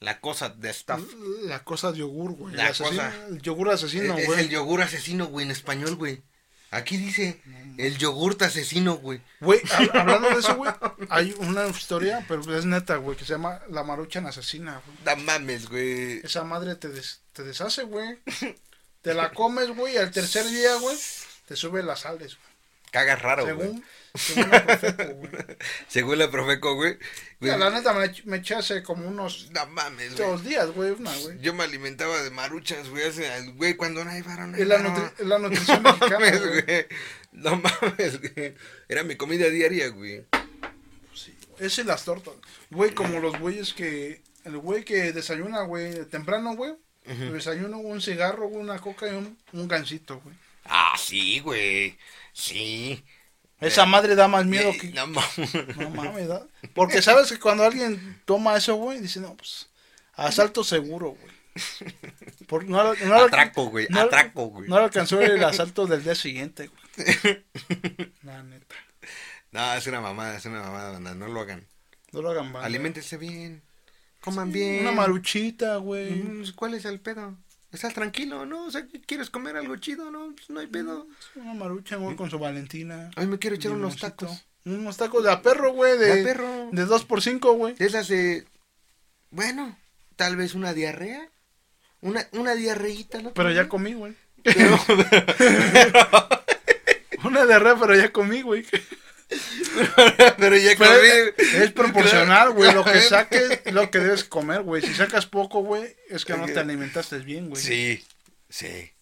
la cosa de stuff. La cosa de yogur, güey. La el asesino- cosa. El yogur asesino, es, es güey. el yogur asesino, güey, en español, güey. Aquí dice el yogurt asesino, güey. Güey, hab- hablando de eso, güey, hay una historia, pero es neta, güey, que se llama La Maruchan Asesina, güey. Da mames, güey. Esa madre te, des- te deshace, güey. Te la comes, güey, y al tercer día, güey, te sube las sales, güey. Cagas raro, güey. Según, según la Profeco, güey. Según la Profeco, güey. güey, La neta me, me eché hace como unos No mames, güey. dos días, güey, una, güey. Yo me alimentaba de maruchas, güey, hace, güey, cuando no hay varón. Es la, nutri- la nutrición No mexicana, mames, güey. güey. No mames, güey. Era mi comida diaria, güey. Ese y las tortas. Güey, como los güeyes que. El güey que desayuna, güey, temprano, güey. Desayuno un cigarro, güey, una coca y un, un gansito, güey. Ah, sí, güey. Sí. Esa madre da más miedo Eh, que. No mames. No mames, da. Porque sabes que cuando alguien toma eso, güey, dice, no, pues. Asalto seguro, güey. Por- no, no- Atraco, güey, no- atraco, güey. No alcanzó el asalto del día siguiente, güey. La neta. No, es una mamada, es una mamada, banda. No lo hagan. No lo hagan mal. Aliméntense bien. Coman bien. Una maruchita, güey. Mm, ¿Cuál es el pedo? Estás tranquilo, ¿no? O sea, ¿quieres comer algo chido? No, pues no hay pedo. Una marucha, güey, con su Valentina. Hoy me quiero echar unos tacos. Unos tacos de a perro, güey. De, De a perro. De 2 por 5 güey. Esas de... Bueno, tal vez una diarrea. Una, una diarreíta, ¿no? Pero ya comí, güey. Pero- Una de re, pero ya comí, güey. pero ya Pero es, es proporcional, güey. Lo que saques es lo que debes comer, güey. Si sacas poco, güey, es que no te alimentaste bien, güey. Sí, sí,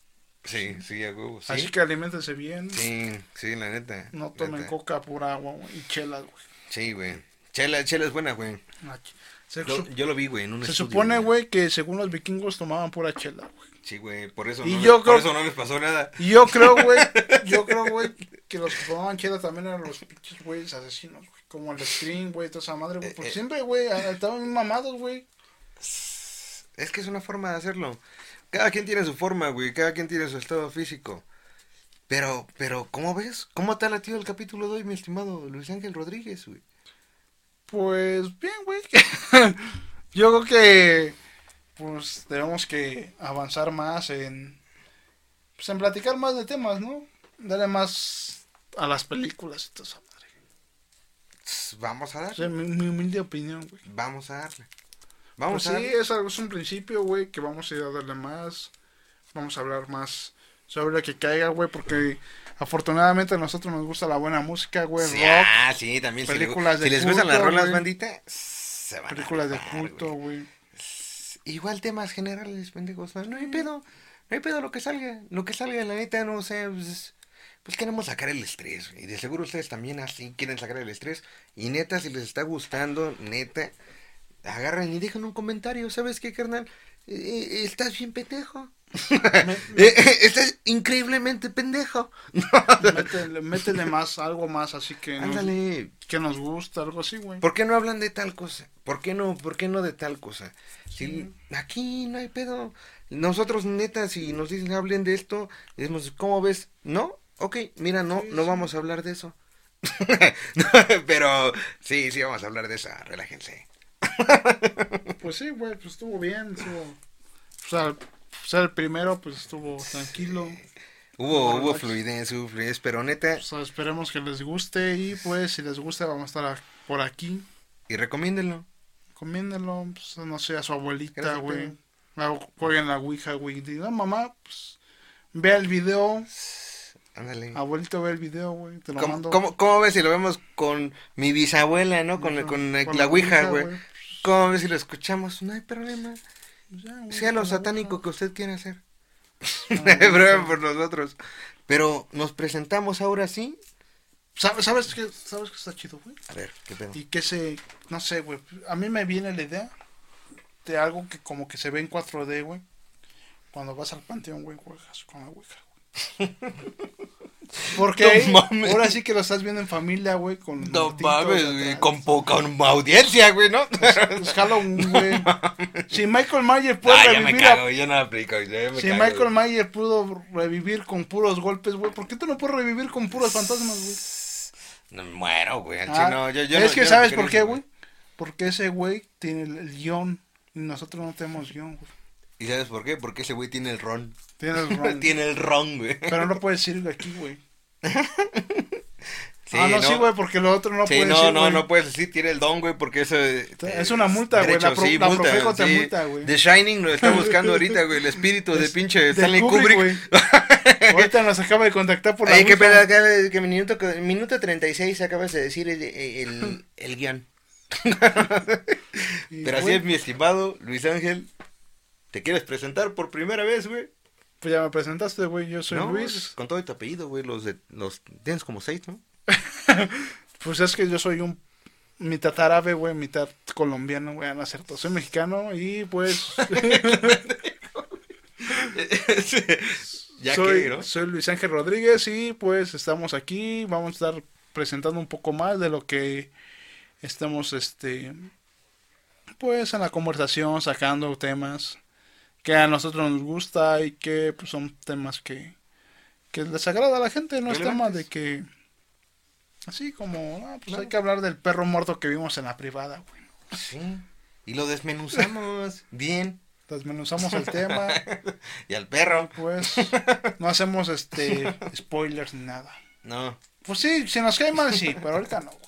sí, sí, a huevo, sí. Así que aliméntese bien. Sí, sí, la neta. No tomen neta. coca, pura agua, güey. Y chelas, güey. Sí, güey. Chela, chela es buena, güey. Ah, Yo, lo vi, güey, en un se estudio, supone, güey, que según los vikingos tomaban pura chela, güey. Sí, güey, por eso, Y no, yo les- por eso no les pasó nada. Y yo creo, güey, yo creo, güey, que los que tomaban chela también eran los pinches güeyes asesinos, güey. Como el Scream, güey, toda esa madre, güey. Porque Eh, eh. siempre, güey, estaban mamados, güey. Es que es una forma de hacerlo. Cada quien tiene su forma, güey. Cada quien tiene su estado físico. Pero, pero, ¿cómo ves? ¿Cómo te ha latido el capítulo de hoy, mi estimado Luis Ángel Rodríguez, güey? Pues bien, güey. yo creo que, pues, tenemos que avanzar más en, pues, en platicar más de temas, ¿no? Darle más a las películas y madre. Tss, Vamos a O darle. sea, mi, mi humilde opinión, güey. Vamos a darle. Pues Vamos sí, a darle. es, algo, es un principio, güey, que vamos a ir a darle más. Vamos a hablar más sobre lo que caiga, güey, porque afortunadamente a nosotros nos gusta la buena música, güey, Sí, rock, ah, sí, también. si le- películas si de les gustan las rolas, bandita, se van a películas de rifar, culto, güey. Igual temas generales, pendejos. No, no hay pedo. No hay pedo lo que salga. Lo que salga, la neta, no sé. Pues, pues queremos sacar el estrés. Y de seguro ustedes también así quieren sacar el estrés. Y neta, si les está gustando, neta, agarran y dejan un comentario. ¿Sabes qué, carnal? Eh, eh, estás bien pendejo. Eh, eh, estás increíblemente pendejo. métele, métele más, algo más así que nos, Ándale. que nos gusta, algo así, güey. ¿Por qué no hablan de tal cosa? ¿Por qué no, por qué no de tal cosa? Si aquí no hay pedo. Nosotros, neta, si nos dicen hablen de esto, decimos, ¿cómo ves? ¿No? Ok, mira, no, Sí, no sí. vamos a hablar de eso. Pero sí, sí vamos a hablar de eso, relájense. Pues sí, güey, pues estuvo bien, estuvo... O sea, sea, el primero, pues estuvo tranquilo. Hubo, No, hubo fluidez, hubo fluidez, pero neta, O sea, esperemos que les guste y pues si les gusta vamos a estar a- por aquí. y recomiéndenlo. Comiéndelo, pues, no sé, a su abuelita, güey. Jueguen la Ouija, güey. Diga, mamá, pues vea el video. Ándale. Abuelito, ve el video, güey. Te lo ¿Cómo, mando. cómo, cómo ves si lo vemos con mi bisabuela, no? Con, la- con, la- Con la la ouija, güey. ¿Cómo ves si lo escuchamos? No hay problema. Pues Sea lo satánico que usted quiera hacer. Problema por nosotros. Pero nos presentamos ahora sí. ¿Sabes, sabes qué sabes qué está chido, güey? A ver, ¿qué pedo? Y que se, no sé, güey. A mí me viene la idea de algo que como que se ve en 4D, güey. Cuando vas al panteón, güey, juegas con la ouija, güey. Porque No mames. ahora sí que lo estás viendo en familia, güey, con No muertitos mames, güey, con poca audiencia, güey, ¿no? Es Halloween, güey. Si Michael Myers puede Ah, ya me revivir a- cago, yo no aplico, ya me Si cago, Michael güey. Myers pudo revivir con puros golpes, güey, ¿por qué tú no puedes revivir con puros fantasmas, güey? No me muero, güey, Ah, chino, yo, yo es que ¿sabes por qué, güey? Porque ese güey tiene el, el guion y nosotros no tenemos guion, güey. ¿Y sabes por qué? Porque ese güey tiene el ron. Tiene el ron. tiene el ron, güey. Pero no puedes decirlo aquí, güey. Sí, ah, no, sí, güey, porque lo otro no sí, puede no, decir, no, güey. no puedes decir, tiene el don, güey, porque eso... Es una multa, güey, la pro- la Profeco te multa, güey. The Shining lo está buscando ahorita, güey, el espíritu de pinche de Stanley Kubrick, Kubrick. Ahorita nos acaba de contactar por la Oye, qué pedo, acá, que minuto, minuto 36 acabas de decir el, el, el guion. Y, Pero así es, mi estimado Luis Ángel. ¿Te quieres presentar por primera vez, güey? Pues ya me presentaste, güey, yo soy No, Luis. Con todo tu apellido, güey. Los de, los, tienes como seis, ¿no? Pues es que yo soy un mitad árabe, güey, mitad colombiano, güey, no es cierto. Soy mexicano y pues ya soy, que, ¿no? soy Luis Ángel Rodríguez y pues estamos aquí, vamos a estar presentando un poco más de lo que estamos, este, pues en la conversación, sacando temas que a nosotros nos gusta y que pues, son temas que, que les agrada a la gente, no es tema de que, así como, ah, pues Claro. hay que hablar del perro muerto que vimos en la privada, güey. Sí. Y lo desmenuzamos bien. Desmenuzamos el tema, Y al perro. pues no hacemos este spoilers ni nada. No. Pues sí, si nos cae mal, sí, pero ahorita no, güey.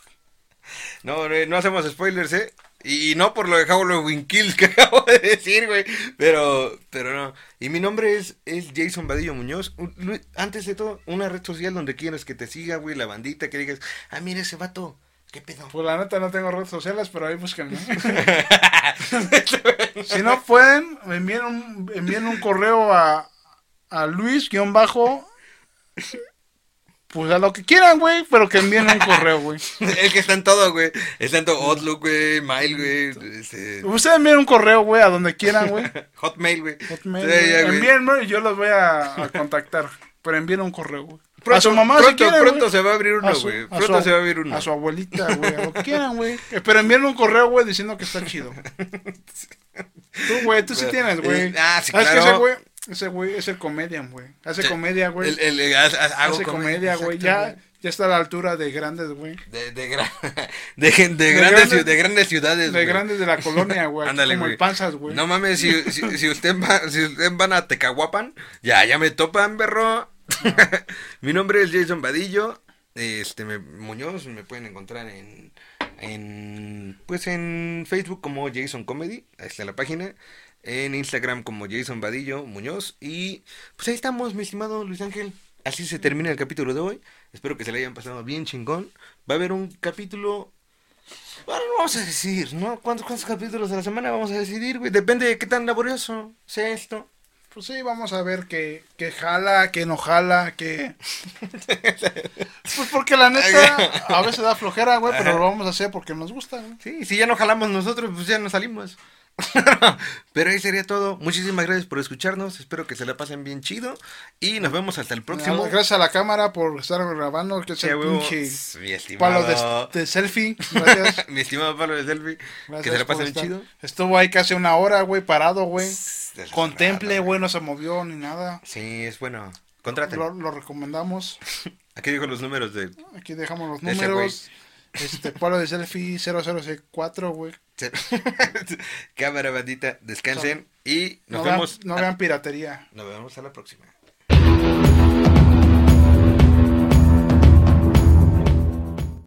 No, no, no hacemos spoilers, ¿eh? Y, no por lo de Halloween Kills que acabo de decir, güey. Pero, pero no. Y mi nombre es, es Jason Vadillo Muñoz. Un- Antes de todo, una red social donde quieras que te siga, güey, la bandita, que digas, ah, mira ese vato, ¿qué pedo? Pues la neta no tengo redes sociales, pero ahí búsquenme. si no pueden, envíen un, envíen un correo a, a Luis guion bajo. Pues a lo que quieran, güey, pero que envíen un correo, güey. es que está en todo, güey. Está en todo Outlook, güey, Mail, güey, este, Ustedes envíen un correo, güey, a donde quieran, güey. Hotmail, güey. Hotmail, Sí, ya. Envíenme y yo los voy a, a contactar. Pero envíen un correo, güey. Pronto, a su mamá pronto, si quieren, pronto se va a abrir uno, güey. Pronto se va a abrir uno. A su abuelita, güey, a lo que quieran, güey. Eh, Pero envíen un correo, güey, diciendo que está chido. Tú, güey, tú sí tienes, güey. eh, ah, sí, ¿Sabes que claro. ese güey, ese güey es el comedian, güey. Hace Sí. comedia, güey. El, el, hago Hace comedia, güey. Ya, ya está a la altura de grandes, güey. De, de, gran- de, grandes, grandes- de grandes ciudades, De grandes de la colonia, güey. Ándale, como el Panzas, güey. No mames, si, si, si usted va, si usted van a Tecahuapan, ya, ya me topan, berro. Mi nombre es Jason Vadillo, este, me, Muñoz, me pueden encontrar en, en, pues en Facebook como Jason Comedy, ahí está la página, en Instagram como Jason Vadillo Muñoz, y pues ahí estamos, mi estimado Luis Ángel. Así se termina el capítulo de hoy. Espero que se le hayan pasado bien chingón. Va a haber un capítulo bueno, no vamos a decir, ¿no? ¿Cuántos, ¿Cuántos capítulos a la semana vamos a decidir, güey? Depende de qué tan laborioso sea esto. Pues sí, vamos a ver que, que jala, que no jala, que... Pues porque la neta, a veces da flojera, güey, pero lo vamos a hacer porque nos gusta, güey. Sí, si ya no jalamos nosotros, pues ya no salimos. Pero ahí sería todo. Muchísimas gracias por escucharnos. Espero que se la pasen bien chido. Y nos vemos hasta el próximo. Gracias a la cámara por estar grabando, que es el pinche Mi estimado. palo de, de selfie. Gracias. Mi estimado palo de selfie. Gracias que se la pasen estar. chido. Estuvo ahí casi una hora, güey, parado, güey. Contemple, güey, no se movió ni nada. Sí, es bueno. Contraten. Lo, lo recomendamos. Aquí dijo los números de. Aquí dejamos los números. Este, palo de selfie 0064, güey. Cámara bandita. Descansen. Y nos No, vean, vemos. no vean piratería. Nos vemos a la próxima.